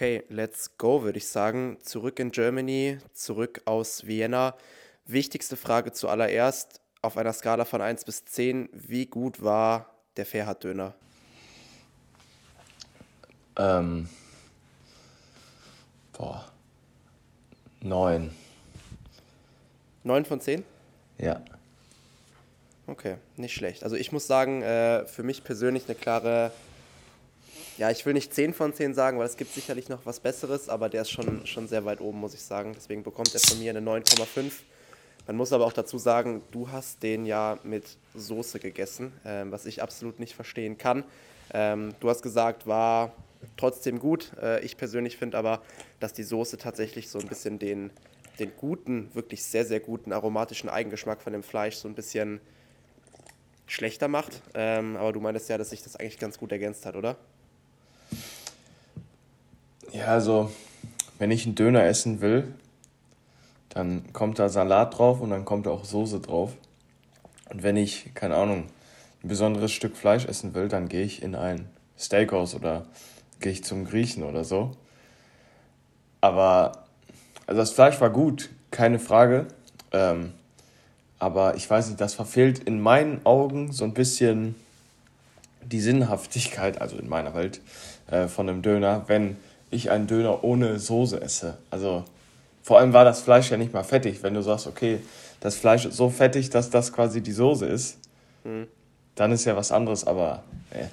Okay, let's go, würde ich sagen. Zurück in Germany, zurück aus Vienna. Wichtigste Frage zuallererst, auf einer Skala von 1 bis 10, wie gut war der Ferhat-Döner? Ähm, boah, 9. 9 von 10? Ja. Okay, nicht schlecht. Also ich muss sagen, äh, für mich persönlich eine klare, ja, ich will nicht 10 von 10 sagen, weil es gibt sicherlich noch was Besseres, aber der ist schon, schon sehr weit oben, muss ich sagen. Deswegen bekommt er von mir eine 9,5. Man muss aber auch dazu sagen, du hast den ja mit Soße gegessen, äh, was ich absolut nicht verstehen kann. Ähm, du hast gesagt, war trotzdem gut. Äh, ich persönlich finde aber, dass die Soße tatsächlich so ein bisschen den, den guten, wirklich sehr, sehr guten aromatischen Eigengeschmack von dem Fleisch so ein bisschen schlechter macht. Ähm, aber du meintest ja, dass sich das eigentlich ganz gut ergänzt hat, oder? Ja, also, wenn ich einen Döner essen will, dann kommt da Salat drauf und dann kommt da auch Soße drauf. Und wenn ich, keine Ahnung, ein besonderes Stück Fleisch essen will, dann gehe ich in ein Steakhouse oder gehe ich zum Griechen oder so. Aber, also das Fleisch war gut, keine Frage. Ähm, aber ich weiß nicht, das verfehlt in meinen Augen so ein bisschen die Sinnhaftigkeit, also in meiner Welt, äh, von einem Döner, wenn ich einen Döner ohne Soße esse. Also vor allem war das Fleisch ja nicht mal fettig. Wenn du sagst, okay, das Fleisch ist so fettig, dass das quasi die Soße ist, mhm. dann ist ja was anderes, aber äh.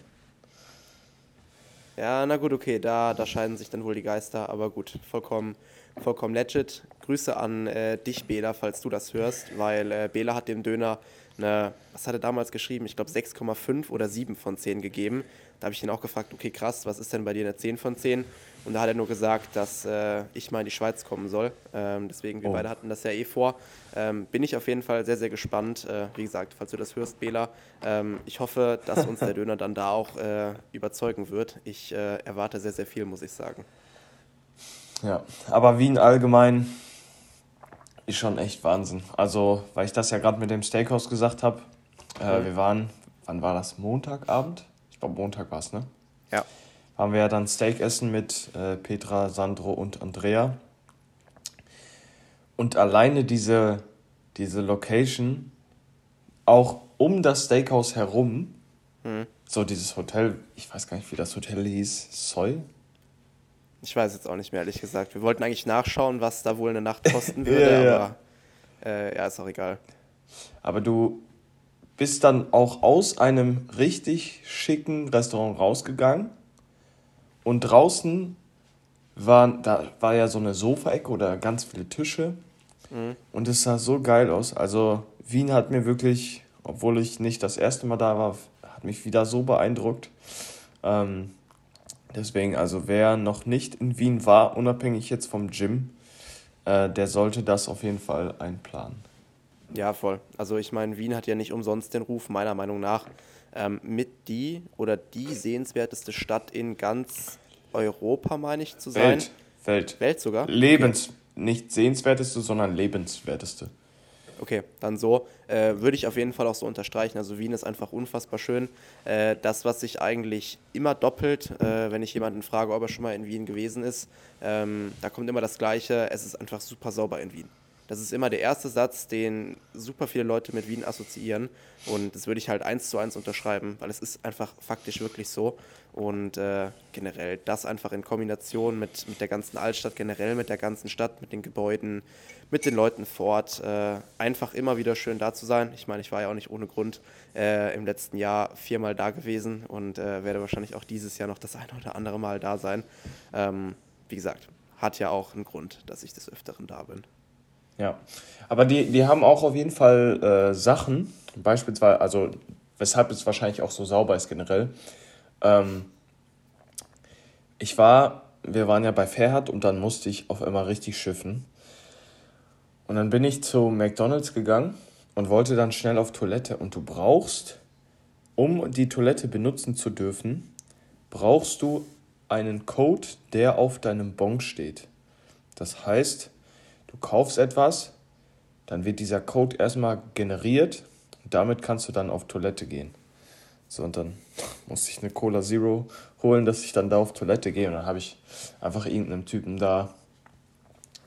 Ja, na gut, okay, da, da scheiden sich dann wohl die Geister, aber gut, vollkommen, vollkommen legit. Grüße an äh, dich, Bela, falls du das hörst, weil äh, Bela hat dem Döner eine, was hat er damals geschrieben? Ich glaube 6,5 oder 7 von 10 gegeben. Da habe ich ihn auch gefragt, okay, krass, was ist denn bei dir eine 10 von 10? Und da hat er nur gesagt, dass äh, ich mal in die Schweiz kommen soll. Ähm, deswegen, wir oh. beide hatten das ja eh vor. Ähm, bin ich auf jeden Fall sehr, sehr gespannt. Äh, wie gesagt, falls du das hörst, Bela, ähm, ich hoffe, dass uns der Döner dann da auch äh, überzeugen wird. Ich äh, erwarte sehr, sehr viel, muss ich sagen. Ja, aber Wien allgemein ist schon echt Wahnsinn. Also, weil ich das ja gerade mit dem Steakhouse gesagt habe, äh, mhm. wir waren, wann war das? Montagabend? Ich glaube, Montag war es, ne? Ja. Waren wir ja dann Steak essen mit äh, Petra, Sandro und Andrea. Und alleine diese, diese Location, auch um das Steakhouse herum, mhm. so dieses Hotel, ich weiß gar nicht, wie das Hotel hieß, Soy? Ich weiß jetzt auch nicht mehr, ehrlich gesagt. Wir wollten eigentlich nachschauen, was da wohl eine Nacht kosten würde, ja, ja. aber äh, ja, ist auch egal. Aber du bist dann auch aus einem richtig schicken Restaurant rausgegangen und draußen waren, da war ja so eine Sofaecke oder ganz viele Tische mhm. und es sah so geil aus. Also Wien hat mir wirklich, obwohl ich nicht das erste Mal da war, hat mich wieder so beeindruckt. Ähm, Deswegen, also wer noch nicht in Wien war, unabhängig jetzt vom Gym, äh, der sollte das auf jeden Fall einplanen. Ja, voll. Also ich meine, Wien hat ja nicht umsonst den Ruf, meiner Meinung nach, ähm, mit die oder die sehenswerteste Stadt in ganz Europa, meine ich, zu sein. Welt. Welt. Welt sogar? Lebens, okay. nicht sehenswerteste, sondern lebenswerteste. Okay, dann so. Äh, würde ich auf jeden Fall auch so unterstreichen. Also Wien ist einfach unfassbar schön. Äh, das, was sich eigentlich immer doppelt, äh, wenn ich jemanden frage, ob er schon mal in Wien gewesen ist, ähm, da kommt immer das Gleiche. Es ist einfach super sauber in Wien. Das ist immer der erste Satz, den super viele Leute mit Wien assoziieren. Und das würde ich halt eins zu eins unterschreiben, weil es ist einfach faktisch wirklich so. Und äh, generell das einfach in Kombination mit, mit der ganzen Altstadt, generell mit der ganzen Stadt, mit den Gebäuden, mit den Leuten vor Ort, äh, einfach immer wieder schön da zu sein. Ich meine, ich war ja auch nicht ohne Grund äh, im letzten Jahr viermal da gewesen und äh, werde wahrscheinlich auch dieses Jahr noch das eine oder andere Mal da sein. Ähm, wie gesagt, hat ja auch einen Grund, dass ich des Öfteren da bin. Ja, aber die, die haben auch auf jeden Fall äh, Sachen, beispielsweise, also weshalb es wahrscheinlich auch so sauber ist generell. Ähm, ich war, wir waren ja bei Fairhard und dann musste ich auf einmal richtig schiffen. Und dann bin ich zu McDonald's gegangen und wollte dann schnell auf Toilette. Und du brauchst, um die Toilette benutzen zu dürfen, brauchst du einen Code, der auf deinem Bon steht. Das heißt, du kaufst etwas, dann wird dieser Code erstmal generiert und damit kannst du dann auf Toilette gehen. So, und dann musste ich eine Cola Zero holen, dass ich dann da auf Toilette gehe. Und dann habe ich einfach irgendeinem Typen da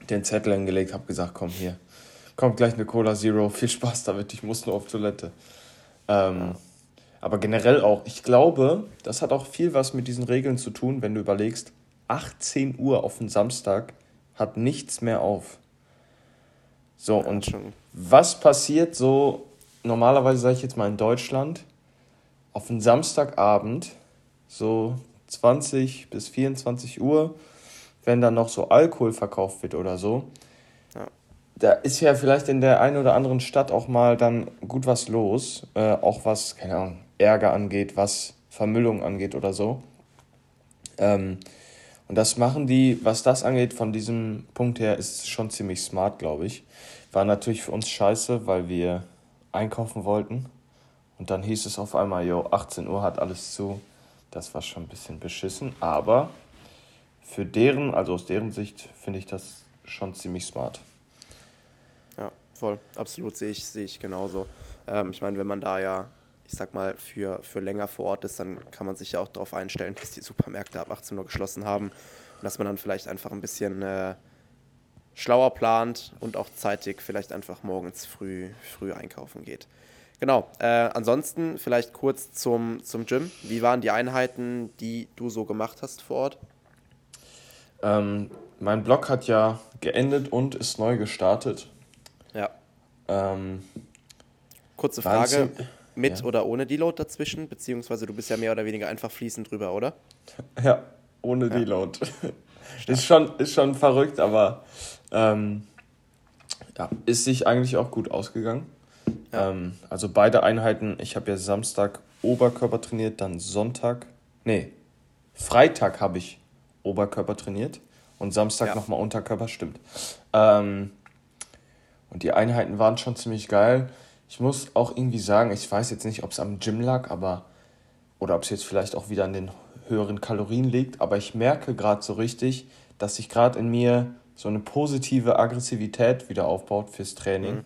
den Zettel hingelegt, habe gesagt, komm hier, kommt gleich eine Cola Zero, viel Spaß damit, ich muss nur auf Toilette. Ähm, aber generell auch, ich glaube, das hat auch viel was mit diesen Regeln zu tun, wenn du überlegst, 18 Uhr auf den Samstag hat nichts mehr auf. So, und schon. was passiert so, normalerweise sage ich jetzt mal in Deutschland, auf den Samstagabend, so 20 bis 24 Uhr, wenn dann noch so Alkohol verkauft wird oder so, ja. da ist ja vielleicht in der einen oder anderen Stadt auch mal dann gut was los, äh, auch was, keine Ahnung, Ärger angeht, was Vermüllung angeht oder so. Ähm, und das machen die, was das angeht, von diesem Punkt her, ist schon ziemlich smart, glaube ich. War natürlich für uns scheiße, weil wir einkaufen wollten. Und dann hieß es auf einmal, jo, 18 Uhr hat alles zu. Das war schon ein bisschen beschissen, aber für deren, also aus deren Sicht, finde ich das schon ziemlich smart. Ja, voll. Absolut sehe ich, sehe ich genauso. Ähm, ich meine, wenn man da ja, ich sag mal, für, für länger vor Ort ist, dann kann man sich ja auch darauf einstellen, dass die Supermärkte ab 18 Uhr geschlossen haben und dass man dann vielleicht einfach ein bisschen äh, schlauer plant und auch zeitig vielleicht einfach morgens früh, früh einkaufen geht. Genau. Äh, ansonsten vielleicht kurz zum, zum Gym. Wie waren die Einheiten, die du so gemacht hast vor Ort? Ähm, mein Blog hat ja geendet und ist neu gestartet. Ja. Ähm, Kurze Frage, mit ja. oder ohne Deload dazwischen? Beziehungsweise du bist ja mehr oder weniger einfach fließend drüber, oder? Ja, ohne ja. Deload. ist, schon, ist schon verrückt, aber ähm, ja, ist sich eigentlich auch gut ausgegangen. Ja. Ähm, also beide Einheiten, ich habe ja Samstag Oberkörper trainiert, dann Sonntag, nee, Freitag habe ich Oberkörper trainiert und Samstag ja. nochmal Unterkörper, stimmt. Ähm, und die Einheiten waren schon ziemlich geil. Ich muss auch irgendwie sagen, ich weiß jetzt nicht, ob es am Gym lag, aber oder ob es jetzt vielleicht auch wieder an den höheren Kalorien liegt, aber ich merke gerade so richtig, dass sich gerade in mir so eine positive Aggressivität wieder aufbaut fürs Training. Mhm.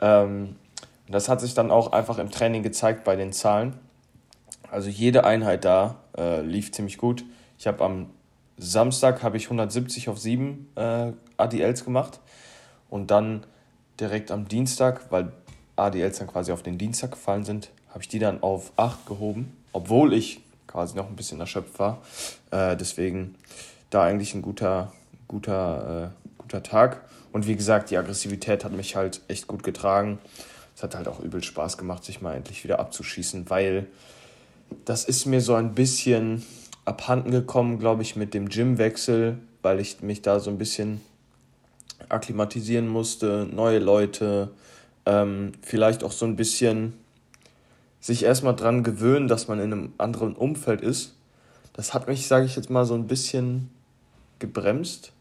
Ähm, das hat sich dann auch einfach im Training gezeigt bei den Zahlen. Also jede Einheit da äh, lief ziemlich gut. Ich habe am Samstag habe ich 170 auf 7 äh, ADLs gemacht und dann direkt am Dienstag, weil ADLs dann quasi auf den Dienstag gefallen sind, habe ich die dann auf 8 gehoben, obwohl ich quasi noch ein bisschen erschöpft war. Äh, deswegen da eigentlich ein guter, guter, äh, guter Tag. Und wie gesagt, die Aggressivität hat mich halt echt gut getragen. Es hat halt auch übel Spaß gemacht, sich mal endlich wieder abzuschießen, weil das ist mir so ein bisschen abhanden gekommen, glaube ich, mit dem Gymwechsel, weil ich mich da so ein bisschen akklimatisieren musste, neue Leute, ähm, vielleicht auch so ein bisschen sich erstmal dran gewöhnen, dass man in einem anderen Umfeld ist. Das hat mich, sage ich jetzt mal, so ein bisschen gebremst,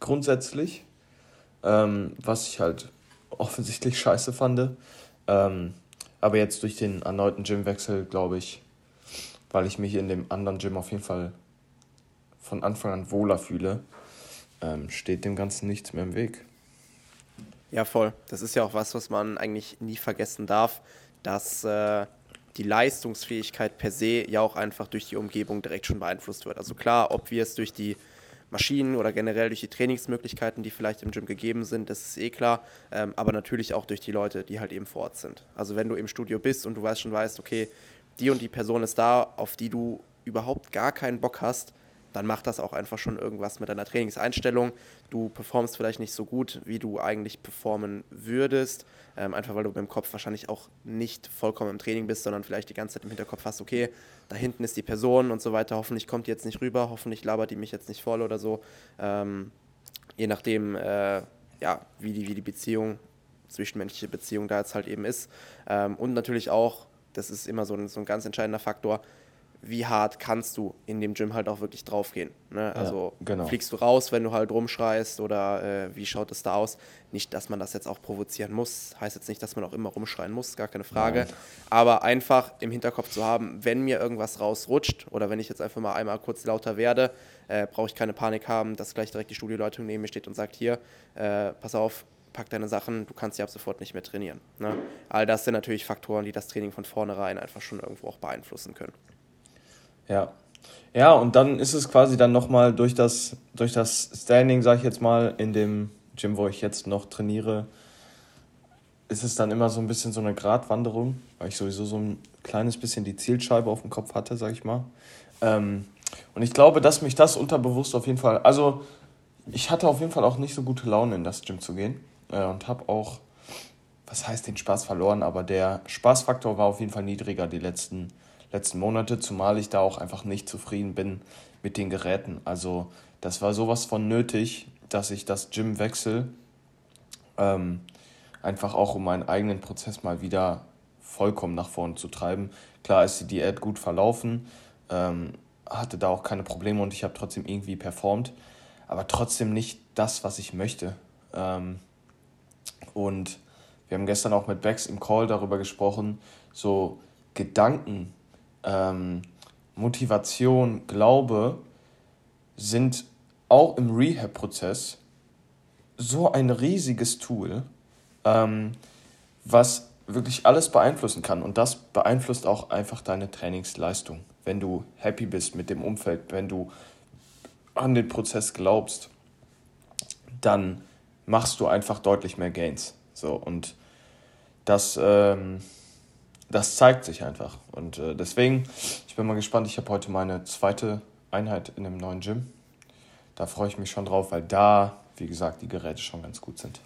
grundsätzlich, ähm, was ich halt offensichtlich scheiße fand. Ähm, aber jetzt durch den erneuten Gymwechsel, glaube ich, weil ich mich in dem anderen Gym auf jeden Fall von Anfang an wohler fühle, ähm, steht dem Ganzen nichts mehr im Weg. Ja, voll. Das ist ja auch was, was man eigentlich nie vergessen darf, dass äh, die Leistungsfähigkeit per se ja auch einfach durch die Umgebung direkt schon beeinflusst wird. Also klar, ob wir es durch die Maschinen oder generell durch die Trainingsmöglichkeiten, die vielleicht im Gym gegeben sind, das ist eh klar, ähm, aber natürlich auch durch die Leute, die halt eben vor Ort sind. Also wenn du im Studio bist und du weißt schon weißt, okay, die und die Person ist da, auf die du überhaupt gar keinen Bock hast, dann macht das auch einfach schon irgendwas mit deiner Trainingseinstellung. Du performst vielleicht nicht so gut, wie du eigentlich performen würdest, ähm, einfach weil du beim Kopf wahrscheinlich auch nicht vollkommen im Training bist, sondern vielleicht die ganze Zeit im Hinterkopf hast, okay, da hinten ist die Person und so weiter, hoffentlich kommt die jetzt nicht rüber, hoffentlich labert die mich jetzt nicht voll oder so. Ähm, je nachdem, äh, ja, wie die, wie die Beziehung, zwischenmenschliche Beziehung da jetzt halt eben ist. Ähm, und natürlich auch, das ist immer so ein, so ein ganz entscheidender Faktor, wie hart kannst du in dem Gym halt auch wirklich draufgehen. Ne? Also ja, genau. fliegst du raus, wenn du halt rumschreist oder äh, wie schaut es da aus? Nicht, dass man das jetzt auch provozieren muss, heißt jetzt nicht, dass man auch immer rumschreien muss, gar keine Frage. Nein. Aber einfach im Hinterkopf zu haben, wenn mir irgendwas rausrutscht oder wenn ich jetzt einfach mal einmal kurz lauter werde, äh, brauche ich keine Panik haben, dass gleich direkt die Studioleitung neben mir steht und sagt, hier, äh, pass auf, pack deine Sachen, du kannst ja ab sofort nicht mehr trainieren. Ne? All das sind natürlich Faktoren, die das Training von vornherein einfach schon irgendwo auch beeinflussen können. Ja. Ja, und dann ist es quasi dann nochmal durch das, durch das Standing, sag ich jetzt mal, in dem Gym, wo ich jetzt noch trainiere, ist es dann immer so ein bisschen so eine Gratwanderung, weil ich sowieso so ein kleines bisschen die Zielscheibe auf dem Kopf hatte, sag ich mal. Ähm, und ich glaube, dass mich das unterbewusst auf jeden Fall, also ich hatte auf jeden Fall auch nicht so gute Laune in das Gym zu gehen äh, und habe auch, was heißt den Spaß verloren, aber der Spaßfaktor war auf jeden Fall niedriger die letzten, letzten Monate, zumal ich da auch einfach nicht zufrieden bin mit den Geräten. Also das war sowas von nötig, dass ich das Gym wechsle, ähm, einfach auch um meinen eigenen Prozess mal wieder vollkommen nach vorne zu treiben. Klar ist die Diät gut verlaufen, ähm, hatte da auch keine Probleme und ich habe trotzdem irgendwie performt, aber trotzdem nicht das, was ich möchte. Ähm, und wir haben gestern auch mit Bex im Call darüber gesprochen, so Gedanken, ähm, Motivation, Glaube sind auch im Rehab-Prozess so ein riesiges Tool, ähm, was wirklich alles beeinflussen kann. Und das beeinflusst auch einfach deine Trainingsleistung. Wenn du happy bist mit dem Umfeld, wenn du an den Prozess glaubst, dann machst du einfach deutlich mehr Gains. So, und das, ähm, das zeigt sich einfach. Und äh, deswegen, ich bin mal gespannt. Ich habe heute meine zweite Einheit in dem neuen Gym. Da freue ich mich schon drauf, weil da, wie gesagt, die Geräte schon ganz gut sind.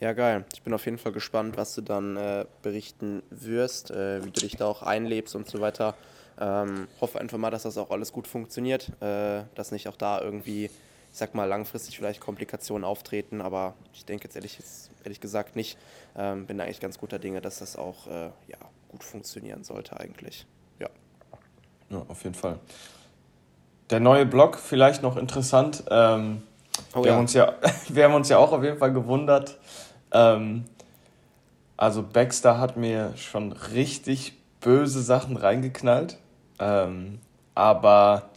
Ja, geil. Ich bin auf jeden Fall gespannt, was du dann äh, berichten wirst, äh, wie du dich da auch einlebst und so weiter. Ähm, hoffe einfach mal, dass das auch alles gut funktioniert, äh, dass nicht auch da irgendwie, ich sag mal, langfristig vielleicht Komplikationen auftreten, aber ich denke jetzt ehrlich, ehrlich gesagt nicht. Ähm, bin eigentlich ganz guter Dinge, dass das auch äh, ja, gut funktionieren sollte eigentlich. Ja. Ja, auf jeden Fall. Der neue Blog vielleicht noch interessant. Ähm, oh, wir, ja. Haben uns ja, wir haben uns ja auch auf jeden Fall gewundert. Ähm, also Baxter hat mir schon richtig böse Sachen reingeknallt. Ähm, aber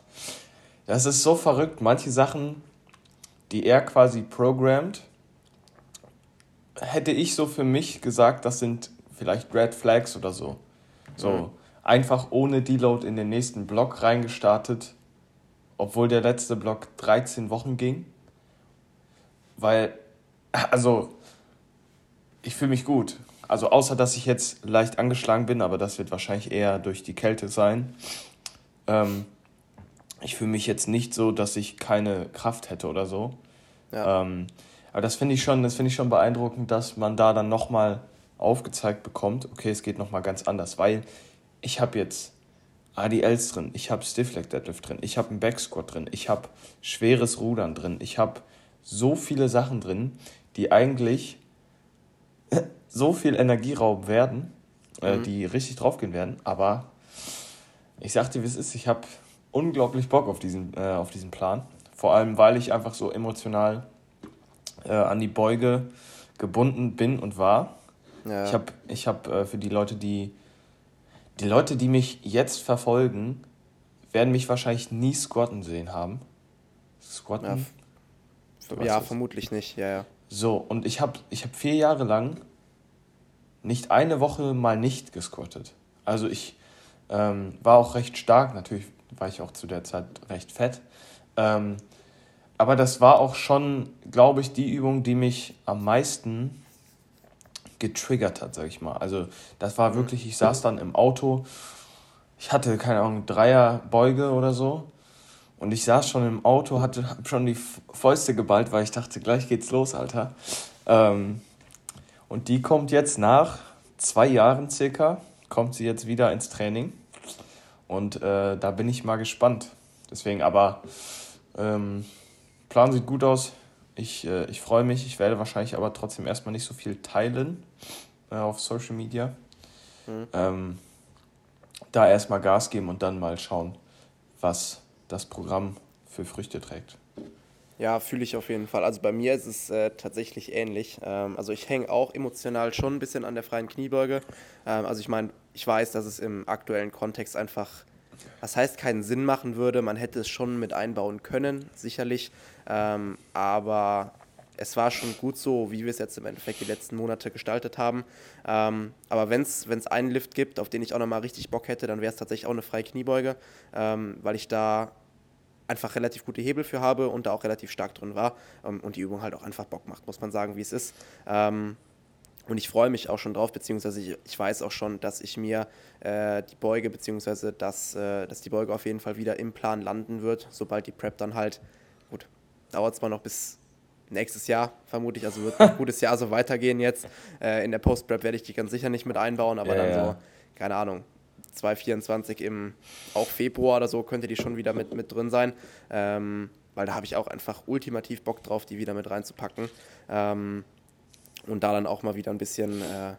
das ist so verrückt. Manche Sachen, die er quasi programmt, hätte ich so für mich gesagt, das sind vielleicht Red Flags oder so. So mhm. einfach ohne Deload in den nächsten Block reingestartet, obwohl der letzte Block 13 Wochen ging. Weil, also, ich fühle mich gut. Also außer, dass ich jetzt leicht angeschlagen bin, aber das wird wahrscheinlich eher durch die Kälte sein. Ähm, ich fühle mich jetzt nicht so, dass ich keine Kraft hätte oder so. Ja. Ähm, aber das finde ich schon, das finde ich schon beeindruckend, dass man da dann nochmal aufgezeigt bekommt, okay, es geht nochmal ganz anders, weil ich habe jetzt ADLs drin, ich habe Stiff Leg Deadlift drin, ich habe einen Backsquat drin, ich habe schweres Rudern drin, ich habe so viele Sachen drin, die eigentlich so viel Energieraum werden, äh, mhm. die richtig draufgehen werden. Aber ich sagte, wie es ist, ich habe unglaublich Bock auf diesen, äh, auf diesen Plan. Vor allem, weil ich einfach so emotional äh, an die Beuge gebunden bin und war. Ja. Ich habe ich hab, äh, für die Leute, die die Leute, die mich jetzt verfolgen, werden mich wahrscheinlich nie squatten sehen haben. Squatten? Ja, ja vermutlich nicht, ja, ja. So, und ich habe ich hab vier Jahre lang nicht eine Woche mal nicht gesquattet. Also ich ähm, war auch recht stark, natürlich war ich auch zu der Zeit recht fett. Ähm, aber das war auch schon, glaube ich, die Übung, die mich am meisten getriggert hat, sag ich mal. Also das war wirklich, ich saß dann im Auto, ich hatte, keine Ahnung, Dreierbeuge oder so. Und ich saß schon im Auto, hatte hab schon die Fäuste geballt, weil ich dachte, gleich geht's los, Alter. Ähm, und die kommt jetzt nach zwei Jahren circa, kommt sie jetzt wieder ins Training. Und äh, da bin ich mal gespannt. Deswegen aber, ähm, Plan sieht gut aus. Ich, äh, ich freue mich. Ich werde wahrscheinlich aber trotzdem erstmal nicht so viel teilen äh, auf Social Media. Mhm. Ähm, da erstmal Gas geben und dann mal schauen, was das Programm für Früchte trägt. Ja, fühle ich auf jeden Fall. Also bei mir ist es äh, tatsächlich ähnlich. Ähm, also ich hänge auch emotional schon ein bisschen an der freien Kniebeuge. Ähm, also ich meine, ich weiß, dass es im aktuellen Kontext einfach, das heißt, keinen Sinn machen würde. Man hätte es schon mit einbauen können, sicherlich. Ähm, aber es war schon gut so, wie wir es jetzt im Endeffekt die letzten Monate gestaltet haben. Ähm, aber wenn es einen Lift gibt, auf den ich auch nochmal richtig Bock hätte, dann wäre es tatsächlich auch eine freie Kniebeuge, ähm, weil ich da einfach relativ gute Hebel für habe und da auch relativ stark drin war ähm, und die Übung halt auch einfach Bock macht, muss man sagen, wie es ist. Ähm, und ich freue mich auch schon drauf, beziehungsweise ich, ich weiß auch schon, dass ich mir äh, die Beuge, beziehungsweise dass, äh, dass die Beuge auf jeden Fall wieder im Plan landen wird, sobald die Prep dann halt, gut, dauert zwar noch bis nächstes Jahr vermutlich, also wird ein gutes Jahr so weitergehen jetzt. Äh, in der Post-Prep werde ich die ganz sicher nicht mit einbauen, aber ja, dann ja. so, keine Ahnung, 2024 im auch Februar oder so könnte die schon wieder mit, mit drin sein. Ähm, weil da habe ich auch einfach ultimativ Bock drauf, die wieder mit reinzupacken. Ähm, und da dann auch mal wieder ein bisschen, äh,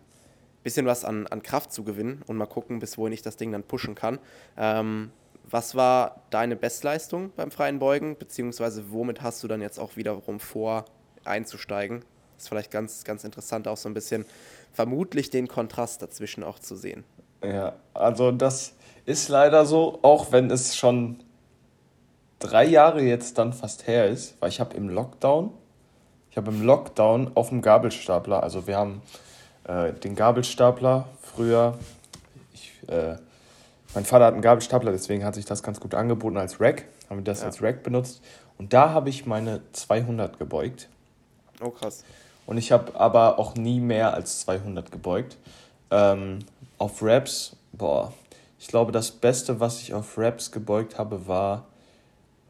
bisschen was an, an Kraft zu gewinnen und mal gucken, bis wohin ich das Ding dann pushen kann. Ähm, was war deine Bestleistung beim freien Beugen, beziehungsweise womit hast du dann jetzt auch wiederum vor, einzusteigen? Ist vielleicht ganz, ganz interessant, auch so ein bisschen vermutlich den Kontrast dazwischen auch zu sehen. Ja, also das ist leider so, auch wenn es schon drei Jahre jetzt dann fast her ist, weil ich habe im Lockdown, ich habe im Lockdown auf dem Gabelstapler, also wir haben äh, den Gabelstapler früher, ich, äh, mein Vater hat einen Gabelstapler, deswegen hat sich das ganz gut angeboten als Rack, haben wir das ja. als Rack benutzt und da habe ich meine 200 gebeugt. Oh krass. Und ich habe aber auch nie mehr als 200 gebeugt. Ähm, auf Raps, boah, ich glaube, das Beste, was ich auf Raps gebeugt habe, war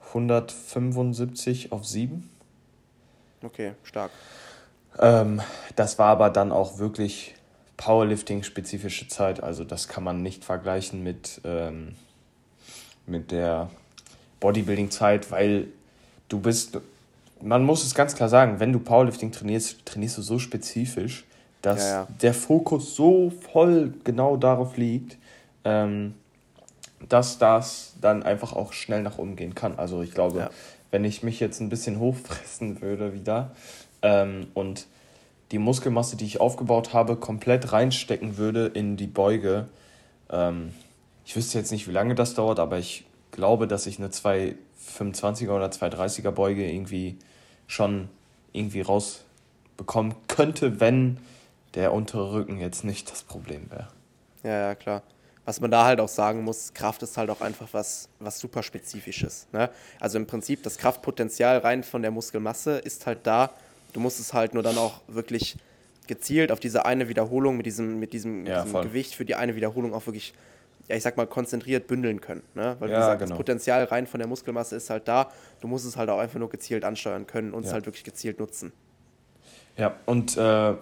175 auf 7. Okay, stark. Ähm, das war aber dann auch wirklich Powerlifting-spezifische Zeit. Also das kann man nicht vergleichen mit, ähm, mit der Bodybuilding-Zeit, weil du bist, man muss es ganz klar sagen, wenn du Powerlifting trainierst, trainierst du so spezifisch, dass ja, ja. der Fokus so voll genau darauf liegt, ähm, dass das dann einfach auch schnell nach oben gehen kann. Also ich glaube, ja. wenn ich mich jetzt ein bisschen hochfressen würde wieder ähm, und die Muskelmasse, die ich aufgebaut habe, komplett reinstecken würde in die Beuge, ähm, ich wüsste jetzt nicht, wie lange das dauert, aber ich glaube, dass ich eine 225er oder 230er Beuge irgendwie schon irgendwie rausbekommen könnte, wenn der untere Rücken jetzt nicht das Problem wäre. Ja, ja, klar. Was man da halt auch sagen muss, Kraft ist halt auch einfach was, was super Spezifisches. Ne? Also im Prinzip, das Kraftpotenzial rein von der Muskelmasse ist halt da. Du musst es halt nur dann auch wirklich gezielt auf diese eine Wiederholung mit diesem, mit diesem, ja, diesem Gewicht für die eine Wiederholung auch wirklich, ja, ich sag mal, konzentriert bündeln können. Ne? Weil, wie ja, gesagt, genau. das Potenzial rein von der Muskelmasse ist halt da. Du musst es halt auch einfach nur gezielt ansteuern können und es halt wirklich gezielt nutzen. Ja, und äh,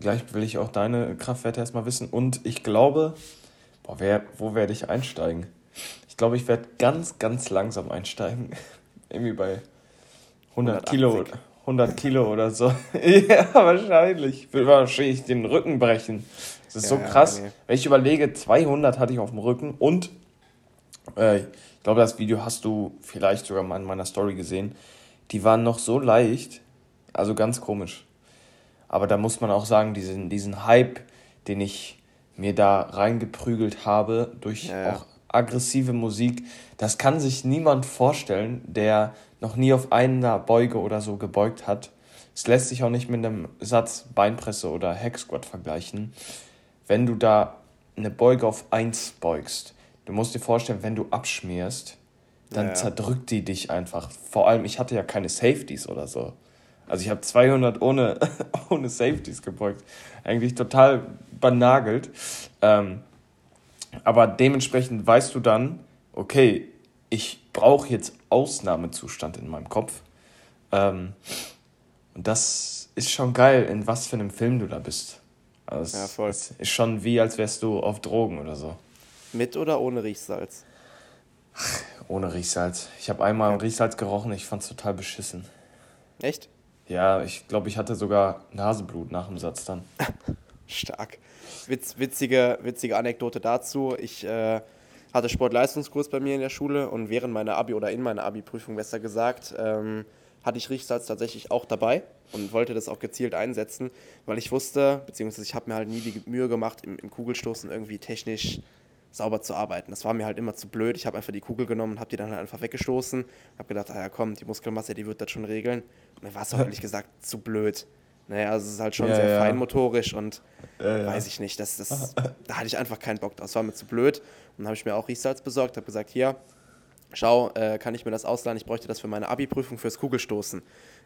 gleich will ich auch deine Kraftwerte erstmal wissen. Und ich glaube, boah, wer, wo werde ich einsteigen? Ich glaube, ich werde ganz, ganz langsam einsteigen. Irgendwie bei 100 Kilo, 100 Kilo oder so. ja, wahrscheinlich. Ich will wahrscheinlich den Rücken brechen. Das ist ja, so krass. Nee. Wenn ich überlege, 200 hatte ich auf dem Rücken und äh, ich glaube, das Video hast du vielleicht sogar mal in meiner Story gesehen. Die waren noch so leicht. Also ganz komisch. Aber da muss man auch sagen, diesen, diesen Hype, den ich mir da reingeprügelt habe durch ja, ja. auch aggressive Musik, das kann sich niemand vorstellen, der noch nie auf einer Beuge oder so gebeugt hat. Es lässt sich auch nicht mit einem Satz Beinpresse oder Hack Squat vergleichen. Wenn du da eine Beuge auf 1 beugst, du musst dir vorstellen, wenn du abschmierst, dann ja, zerdrückt die dich einfach. Vor allem, ich hatte ja keine Safeties oder so. Also ich habe 200 ohne, ohne Safeties gebeugt. Eigentlich total benagelt. Ähm, aber dementsprechend weißt du dann, okay, ich brauche jetzt Ausnahmezustand in meinem Kopf. Ähm, und das ist schon geil, in was für einem Film du da bist. Also ja, voll. Es ist schon wie, als wärst du auf Drogen oder so. Mit oder ohne Riechsalz? Ohne Riechsalz. Ich habe einmal ja. Riechsalz gerochen, ich fand es total beschissen. Echt? Ja, ich glaube, ich hatte sogar Naseblut nach dem Satz dann. Stark. Witz, witzige, witzige Anekdote dazu. Ich äh, hatte Sportleistungskurs bei mir in der Schule und während meiner Abi oder in meiner Abi-Prüfung besser gesagt, ähm, hatte ich Riechsalz tatsächlich auch dabei und wollte das auch gezielt einsetzen, weil ich wusste, beziehungsweise ich habe mir halt nie die Mühe gemacht, im, im Kugelstoßen irgendwie technisch sauber zu arbeiten. Das war mir halt immer zu blöd. Ich habe einfach die Kugel genommen und habe die dann halt einfach weggestoßen. Habe gedacht, ah ja komm, die Muskelmasse, die wird das schon regeln. Und dann war es auch ehrlich gesagt zu blöd. Naja, also es ist halt schon ja, sehr ja. feinmotorisch und ja, weiß ich nicht, das, das, da hatte ich einfach keinen Bock drauf. Das war mir zu blöd. Und dann habe ich mir auch Riechsalz besorgt, habe gesagt, hier, schau, äh, kann ich mir das ausleihen? Ich bräuchte das für meine Abi-Prüfung fürs Kugelstoßen.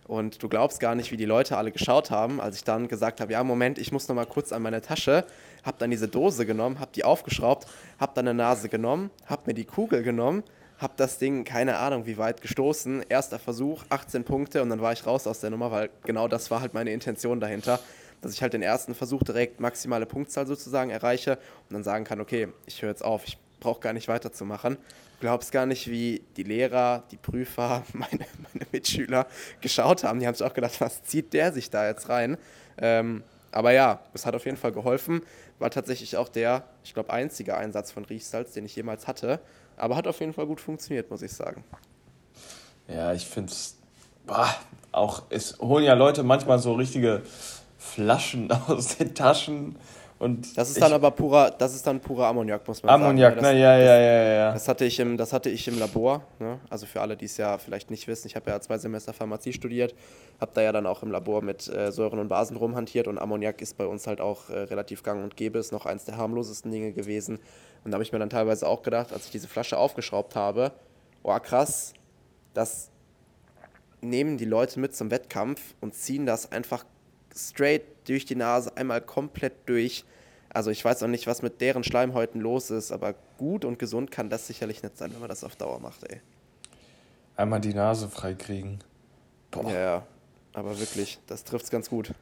Und du glaubst gar nicht, wie die Leute alle geschaut haben, als ich dann gesagt habe, ja, Moment, ich muss noch mal kurz an meine Tasche, habe dann diese Dose genommen, habe die aufgeschraubt, habe dann eine Nase genommen, habe mir die Kugel genommen, habe das Ding, keine Ahnung wie weit, gestoßen. Erster Versuch, 18 Punkte und dann war ich raus aus der Nummer, weil genau das war halt meine Intention dahinter, dass ich halt den ersten Versuch direkt maximale Punktzahl sozusagen erreiche und dann sagen kann, okay, ich höre jetzt auf, ich brauche gar nicht weiterzumachen. Glaubst gar nicht, wie die Lehrer, die Prüfer, meine, meine Mitschüler geschaut haben. Die haben sich auch gedacht, was zieht der sich da jetzt rein? Ähm, aber ja, es hat auf jeden Fall geholfen. War tatsächlich auch der, ich glaube, einzige Einsatz von Riechsalz, den ich jemals hatte. Aber hat auf jeden Fall gut funktioniert, muss ich sagen. Ja, ich finde es auch, es holen ja Leute manchmal so richtige Flaschen aus den Taschen und das ist dann aber purer, das ist dann purer Ammoniak, muss man Ammoniak, sagen. Ammoniak, ne, ja, ja, ja, ja. Das hatte ich im, das hatte ich im Labor. Ne? Also für alle, die es ja vielleicht nicht wissen, ich habe ja zwei Semester Pharmazie studiert, habe da ja dann auch im Labor mit äh, Säuren und Basen rumhantiert und Ammoniak ist bei uns halt auch äh, relativ gang und gäbe, ist noch eins der harmlosesten Dinge gewesen. Und da habe ich mir dann teilweise auch gedacht, als ich diese Flasche aufgeschraubt habe, oh krass, das nehmen die Leute mit zum Wettkampf und ziehen das einfach straight durch die Nase, einmal komplett durch. Also ich weiß auch nicht, was mit deren Schleimhäuten los ist, aber gut und gesund kann das sicherlich nicht sein, wenn man das auf Dauer macht, ey. Einmal die Nase freikriegen. Boah. Ja, ja. Aber wirklich, das trifft's ganz gut.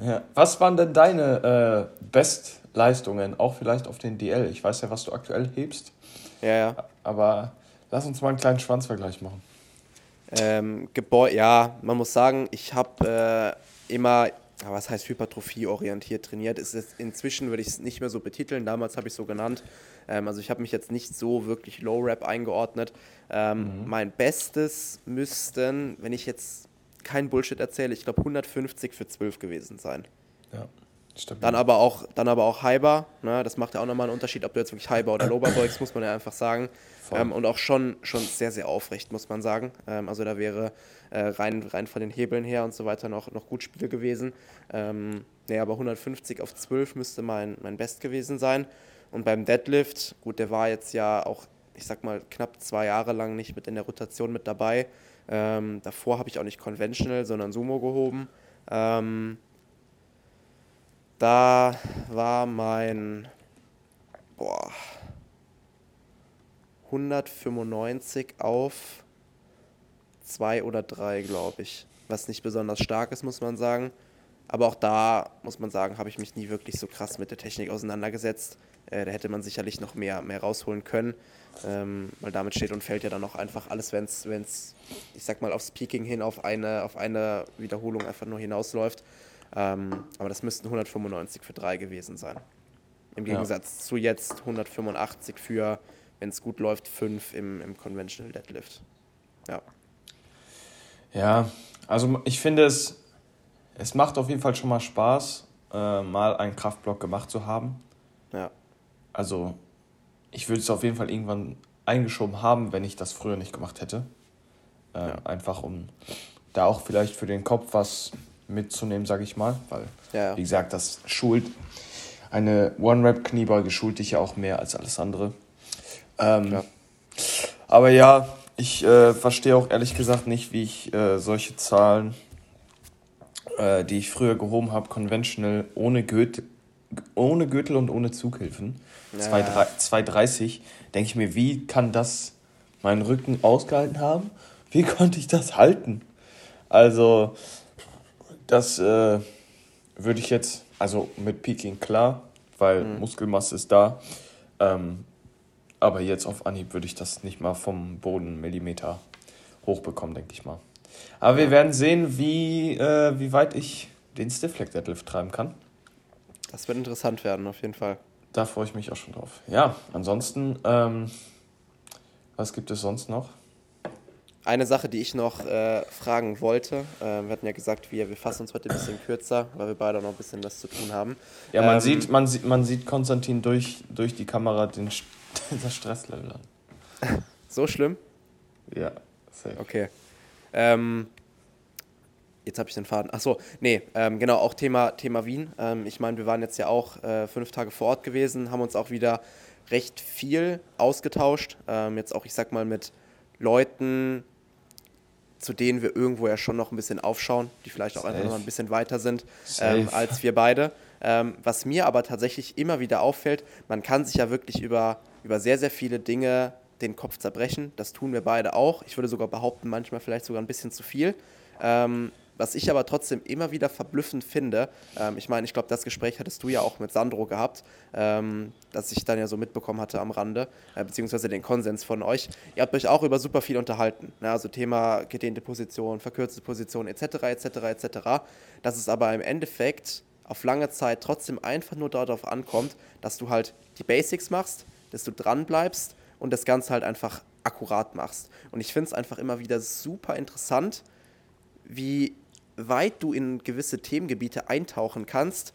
Ja. Was waren denn deine äh, Bestleistungen, auch vielleicht auf den DL? Ich weiß ja, was du aktuell hebst. Ja, ja. Aber lass uns mal einen kleinen Schwanzvergleich machen. Ähm, ja, man muss sagen, ich habe äh, immer was heißt Hypertrophie orientiert trainiert. Ist es inzwischen würde ich es nicht mehr so betiteln. Damals habe ich es so genannt. Ähm, also ich habe mich jetzt nicht so wirklich Low Rap eingeordnet. Ähm, mhm. Mein Bestes müssten, wenn ich jetzt kein Bullshit erzähle, ich glaube 150 für 12 gewesen sein. Ja. Stabil. Dann aber auch, dann aber auch Hyper, ne? das macht ja auch nochmal einen Unterschied, ob du jetzt wirklich Hyper oder Lower beugst, muss man ja einfach sagen. Ähm, und auch schon, schon sehr, sehr aufrecht, muss man sagen. Ähm, also da wäre äh, rein, rein von den Hebeln her und so weiter noch, noch gut Spiel gewesen. Ähm, nee, aber 150 auf 12 müsste mein, mein Best gewesen sein. Und beim Deadlift, gut, der war jetzt ja auch, ich sag mal, knapp zwei Jahre lang nicht mit in der Rotation mit dabei. Ähm, davor habe ich auch nicht Conventional, sondern Sumo gehoben. Ähm, da war mein boah, 195 auf 2 oder 3, glaube ich. Was nicht besonders stark ist, muss man sagen. Aber auch da, muss man sagen, habe ich mich nie wirklich so krass mit der Technik auseinandergesetzt. Äh, da hätte man sicherlich noch mehr, mehr rausholen können. Ähm, weil damit steht und fällt ja dann auch einfach alles, wenn es, ich sag mal, aufs Peaking hin auf eine, auf eine Wiederholung einfach nur hinausläuft. Ähm, aber das müssten 195 für 3 gewesen sein. Im Gegensatz ja. zu jetzt 185 für, wenn es gut läuft, 5 im, im Conventional Deadlift. Ja. Ja, also ich finde es, es macht auf jeden Fall schon mal Spaß, äh, mal einen Kraftblock gemacht zu haben. Ja. Also ich würde es auf jeden Fall irgendwann eingeschoben haben, wenn ich das früher nicht gemacht hätte. Äh, ja. Einfach um da auch vielleicht für den Kopf was mitzunehmen, sage ich mal. Weil, ja. wie gesagt, das schult. Eine One-Rap-Kniebeuge schult dich ja auch mehr als alles andere. Ähm, ja. Aber ja, ich äh, verstehe auch ehrlich gesagt nicht, wie ich äh, solche Zahlen, äh, die ich früher gehoben habe, conventional, ohne, Göt ohne Gürtel und ohne Zughilfen, ja. 2,30, denke ich mir, wie kann das meinen Rücken ausgehalten haben? Wie konnte ich das halten? Also, das äh, würde ich jetzt, also mit Peking klar, weil mhm. Muskelmasse ist da. Ähm, aber jetzt auf Anhieb würde ich das nicht mal vom Boden Millimeter hochbekommen, denke ich mal. Aber wir werden sehen, wie, äh, wie weit ich den Stiff Leg Deadlift treiben kann. Das wird interessant werden, auf jeden Fall. Da freue ich mich auch schon drauf. Ja, ansonsten, ähm, was gibt es sonst noch? Eine Sache, die ich noch äh, fragen wollte, äh, wir hatten ja gesagt, wir, wir fassen uns heute ein bisschen kürzer, weil wir beide noch ein bisschen was zu tun haben. Ja, man, ähm, sieht, man, sieht, man sieht Konstantin durch, durch die Kamera den, das Stresslevel an. so schlimm? Ja, safe. Okay. Ähm, jetzt habe ich den Faden. Achso, nee, ähm, genau, auch Thema, Thema Wien. Ähm, ich meine, wir waren jetzt ja auch äh, fünf Tage vor Ort gewesen, haben uns auch wieder recht viel ausgetauscht. Ähm, jetzt auch, ich sag mal, mit Leuten, zu denen wir irgendwo ja schon noch ein bisschen aufschauen, die vielleicht auch Safe. einfach noch ein bisschen weiter sind ähm, als wir beide. Ähm, was mir aber tatsächlich immer wieder auffällt, man kann sich ja wirklich über, über sehr, sehr viele Dinge den Kopf zerbrechen. Das tun wir beide auch. Ich würde sogar behaupten, manchmal vielleicht sogar ein bisschen zu viel. Ähm, was ich aber trotzdem immer wieder verblüffend finde, ähm, ich meine, ich glaube, das Gespräch hattest du ja auch mit Sandro gehabt, ähm, das ich dann ja so mitbekommen hatte am Rande, äh, beziehungsweise den Konsens von euch. Ihr habt euch auch über super viel unterhalten, ne? also Thema gedehnte Position, verkürzte Position etc. etc. etc. Dass es aber im Endeffekt auf lange Zeit trotzdem einfach nur darauf ankommt, dass du halt die Basics machst, dass du dran bleibst und das Ganze halt einfach akkurat machst. Und ich finde es einfach immer wieder super interessant, wie weit du in gewisse Themengebiete eintauchen kannst.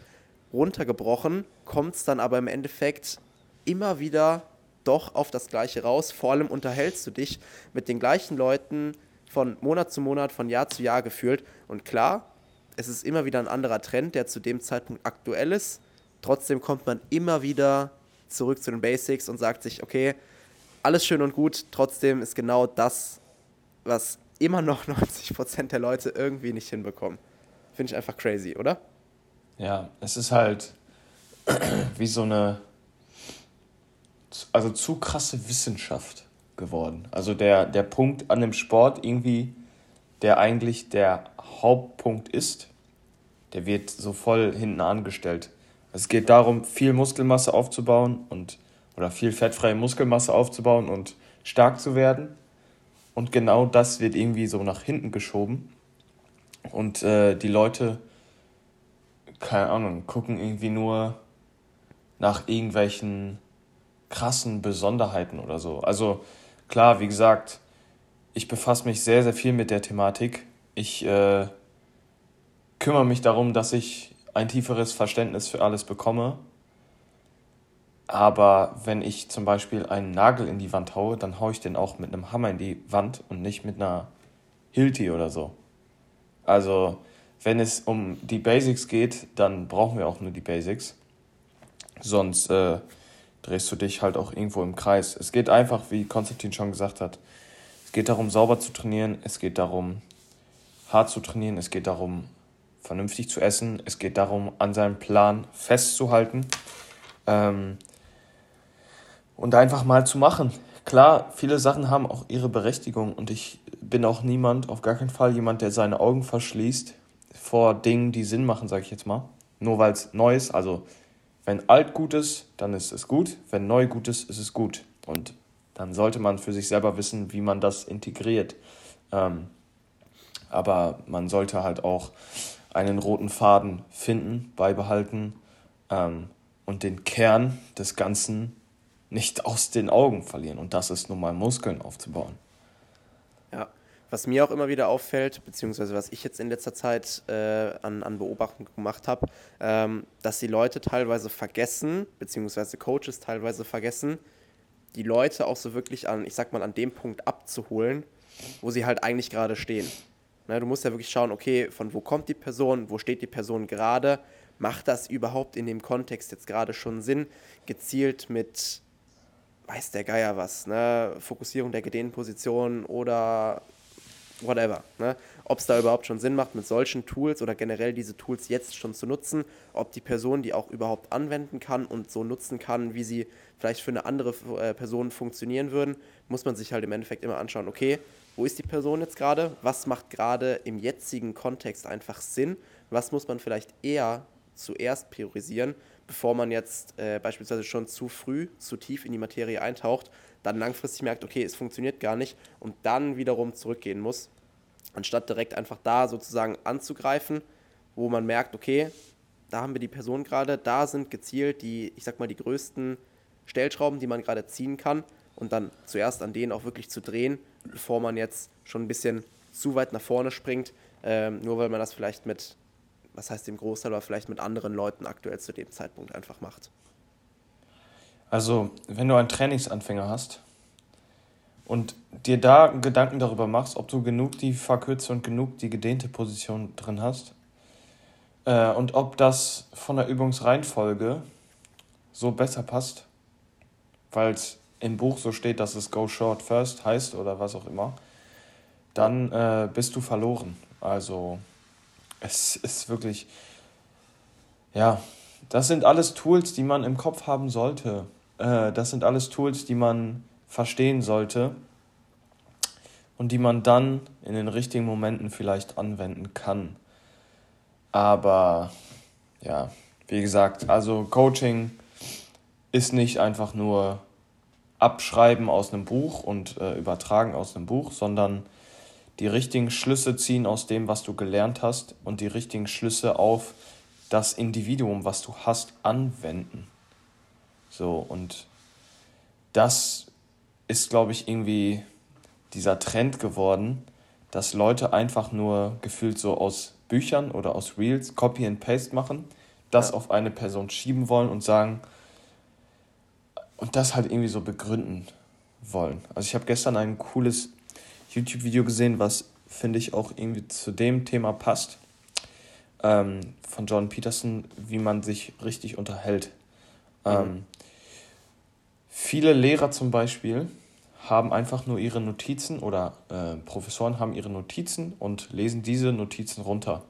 Runtergebrochen kommt es dann aber im Endeffekt immer wieder doch auf das Gleiche raus. Vor allem unterhältst du dich mit den gleichen Leuten von Monat zu Monat, von Jahr zu Jahr gefühlt. Und klar, es ist immer wieder ein anderer Trend, der zu dem Zeitpunkt aktuell ist. Trotzdem kommt man immer wieder zurück zu den Basics und sagt sich, okay, alles schön und gut, trotzdem ist genau das, was immer noch 90% der Leute irgendwie nicht hinbekommen. Finde ich einfach crazy, oder? Ja, es ist halt wie so eine, also zu krasse Wissenschaft geworden. Also der, der Punkt an dem Sport irgendwie, der eigentlich der Hauptpunkt ist, der wird so voll hinten angestellt. Es geht darum, viel Muskelmasse aufzubauen und oder viel fettfreie Muskelmasse aufzubauen und stark zu werden. Und genau das wird irgendwie so nach hinten geschoben. Und äh, die Leute, keine Ahnung, gucken irgendwie nur nach irgendwelchen krassen Besonderheiten oder so. Also klar, wie gesagt, ich befasse mich sehr, sehr viel mit der Thematik. Ich äh, kümmere mich darum, dass ich ein tieferes Verständnis für alles bekomme. Aber wenn ich zum Beispiel einen Nagel in die Wand haue, dann haue ich den auch mit einem Hammer in die Wand und nicht mit einer Hilti oder so. Also, wenn es um die Basics geht, dann brauchen wir auch nur die Basics. Sonst äh, drehst du dich halt auch irgendwo im Kreis. Es geht einfach, wie Konstantin schon gesagt hat, es geht darum, sauber zu trainieren, es geht darum, hart zu trainieren, es geht darum, vernünftig zu essen, es geht darum, an seinem Plan festzuhalten. Ähm, und einfach mal zu machen. Klar, viele Sachen haben auch ihre Berechtigung und ich bin auch niemand, auf gar keinen Fall jemand, der seine Augen verschließt vor Dingen, die Sinn machen, sage ich jetzt mal. Nur weil es neu ist. Also, wenn alt gut ist, dann ist es gut. Wenn neu gut ist, ist es gut. Und dann sollte man für sich selber wissen, wie man das integriert. Ähm, aber man sollte halt auch einen roten Faden finden, beibehalten ähm, und den Kern des Ganzen nicht aus den Augen verlieren. Und das ist nun mal Muskeln aufzubauen. Ja, was mir auch immer wieder auffällt, beziehungsweise was ich jetzt in letzter Zeit äh, an, an Beobachtung gemacht habe, ähm, dass die Leute teilweise vergessen, beziehungsweise Coaches teilweise vergessen, die Leute auch so wirklich an, ich sag mal, an dem Punkt abzuholen, wo sie halt eigentlich gerade stehen. Ne, du musst ja wirklich schauen, okay, von wo kommt die Person, wo steht die Person gerade, macht das überhaupt in dem Kontext jetzt gerade schon Sinn, gezielt mit weiß der Geier was, ne? Fokussierung der gedehnten Position oder whatever. Ne? Ob es da überhaupt schon Sinn macht, mit solchen Tools oder generell diese Tools jetzt schon zu nutzen, ob die Person die auch überhaupt anwenden kann und so nutzen kann, wie sie vielleicht für eine andere äh, Person funktionieren würden, muss man sich halt im Endeffekt immer anschauen, okay, wo ist die Person jetzt gerade, was macht gerade im jetzigen Kontext einfach Sinn, was muss man vielleicht eher zuerst priorisieren bevor man jetzt äh, beispielsweise schon zu früh, zu tief in die Materie eintaucht, dann langfristig merkt, okay, es funktioniert gar nicht und dann wiederum zurückgehen muss, anstatt direkt einfach da sozusagen anzugreifen, wo man merkt, okay, da haben wir die Person gerade, da sind gezielt die, ich sag mal, die größten Stellschrauben, die man gerade ziehen kann und dann zuerst an denen auch wirklich zu drehen, bevor man jetzt schon ein bisschen zu weit nach vorne springt, ähm, nur weil man das vielleicht mit was heißt im Großteil, aber vielleicht mit anderen Leuten aktuell zu dem Zeitpunkt einfach macht. Also, wenn du einen Trainingsanfänger hast und dir da Gedanken darüber machst, ob du genug die verkürzte und genug die gedehnte Position drin hast äh, und ob das von der Übungsreihenfolge so besser passt, weil es im Buch so steht, dass es Go Short First heißt oder was auch immer, dann äh, bist du verloren. Also es ist wirklich, ja, das sind alles Tools, die man im Kopf haben sollte. Äh, das sind alles Tools, die man verstehen sollte und die man dann in den richtigen Momenten vielleicht anwenden kann. Aber ja, wie gesagt, also Coaching ist nicht einfach nur abschreiben aus einem Buch und äh, übertragen aus einem Buch, sondern die richtigen Schlüsse ziehen aus dem, was du gelernt hast und die richtigen Schlüsse auf das Individuum, was du hast, anwenden. So, und das ist, glaube ich, irgendwie dieser Trend geworden, dass Leute einfach nur gefühlt so aus Büchern oder aus Reels Copy and Paste machen, das ja. auf eine Person schieben wollen und sagen, und das halt irgendwie so begründen wollen. Also ich habe gestern ein cooles YouTube-Video gesehen, was finde ich auch irgendwie zu dem Thema passt, ähm, von John Peterson, wie man sich richtig unterhält. Mhm. Ähm, viele Lehrer zum Beispiel haben einfach nur ihre Notizen oder äh, Professoren haben ihre Notizen und lesen diese Notizen runter.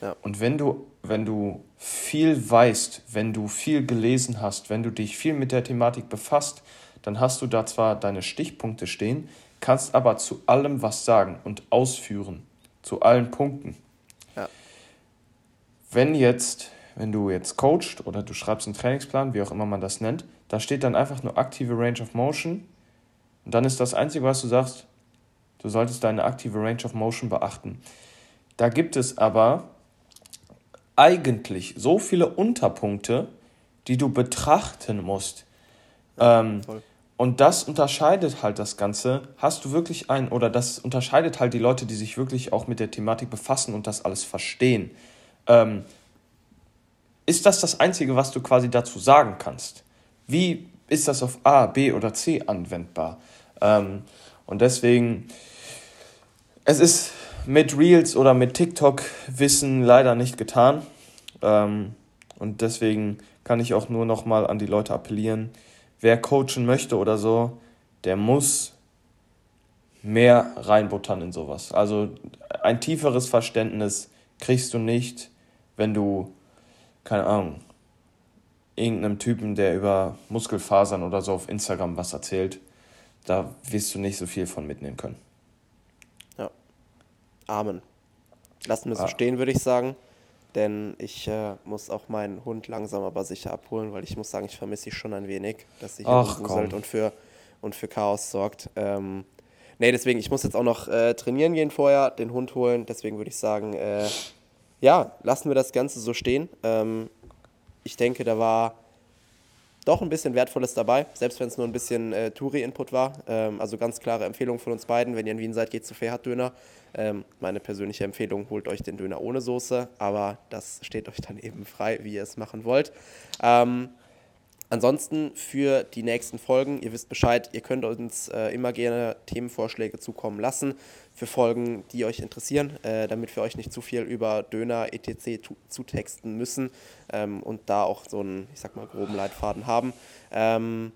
Ja. Und wenn du, wenn du viel weißt, wenn du viel gelesen hast, wenn du dich viel mit der Thematik befasst, dann hast du da zwar deine Stichpunkte stehen, kannst aber zu allem was sagen und ausführen. Zu allen Punkten. Ja. Wenn jetzt, wenn du jetzt coachst oder du schreibst einen Trainingsplan, wie auch immer man das nennt, da steht dann einfach nur aktive Range of Motion und dann ist das Einzige, was du sagst, du solltest deine aktive Range of Motion beachten. Da gibt es aber eigentlich so viele Unterpunkte, die du betrachten musst. Ähm, und das unterscheidet halt das Ganze. Hast du wirklich ein, oder das unterscheidet halt die Leute, die sich wirklich auch mit der Thematik befassen und das alles verstehen. Ähm, ist das das Einzige, was du quasi dazu sagen kannst? Wie ist das auf A, B oder C anwendbar? Ähm, und deswegen, es ist mit Reels oder mit TikTok-Wissen leider nicht getan. Ähm, und deswegen kann ich auch nur nochmal an die Leute appellieren, wer coachen möchte oder so, der muss mehr reinbuttern in sowas. Also ein tieferes Verständnis kriegst du nicht, wenn du, keine Ahnung, irgendeinem Typen, der über Muskelfasern oder so auf Instagram was erzählt, da wirst du nicht so viel von mitnehmen können. Amen. Lassen wir so ah. stehen, würde ich sagen. Denn ich äh, muss auch meinen Hund langsam aber sicher abholen, weil ich muss sagen, ich vermisse ihn schon ein wenig, dass sich wuselt und für, und für Chaos sorgt. Ähm, nee, deswegen, ich muss jetzt auch noch äh, trainieren gehen vorher, den Hund holen. Deswegen würde ich sagen, äh, ja, lassen wir das Ganze so stehen. Ähm, ich denke, da war doch ein bisschen Wertvolles dabei, selbst wenn es nur ein bisschen äh, Touri-Input war. Ähm, also ganz klare Empfehlung von uns beiden, wenn ihr in Wien seid, geht zu Fairhard-Döner. Ähm, meine persönliche Empfehlung, holt euch den Döner ohne Soße, aber das steht euch dann eben frei, wie ihr es machen wollt. Ähm, ansonsten für die nächsten Folgen, ihr wisst Bescheid, ihr könnt uns äh, immer gerne Themenvorschläge zukommen lassen für Folgen, die euch interessieren, äh, damit wir euch nicht zu viel über Döner etc. zutexten müssen ähm, und da auch so einen, ich sag mal, groben Leitfaden haben. Ähm,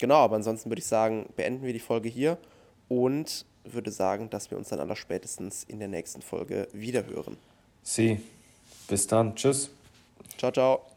genau, aber ansonsten würde ich sagen, beenden wir die Folge hier und würde sagen, dass wir uns dann aller spätestens in der nächsten Folge wiederhören. Sie. Bis dann. Tschüss. Ciao, ciao.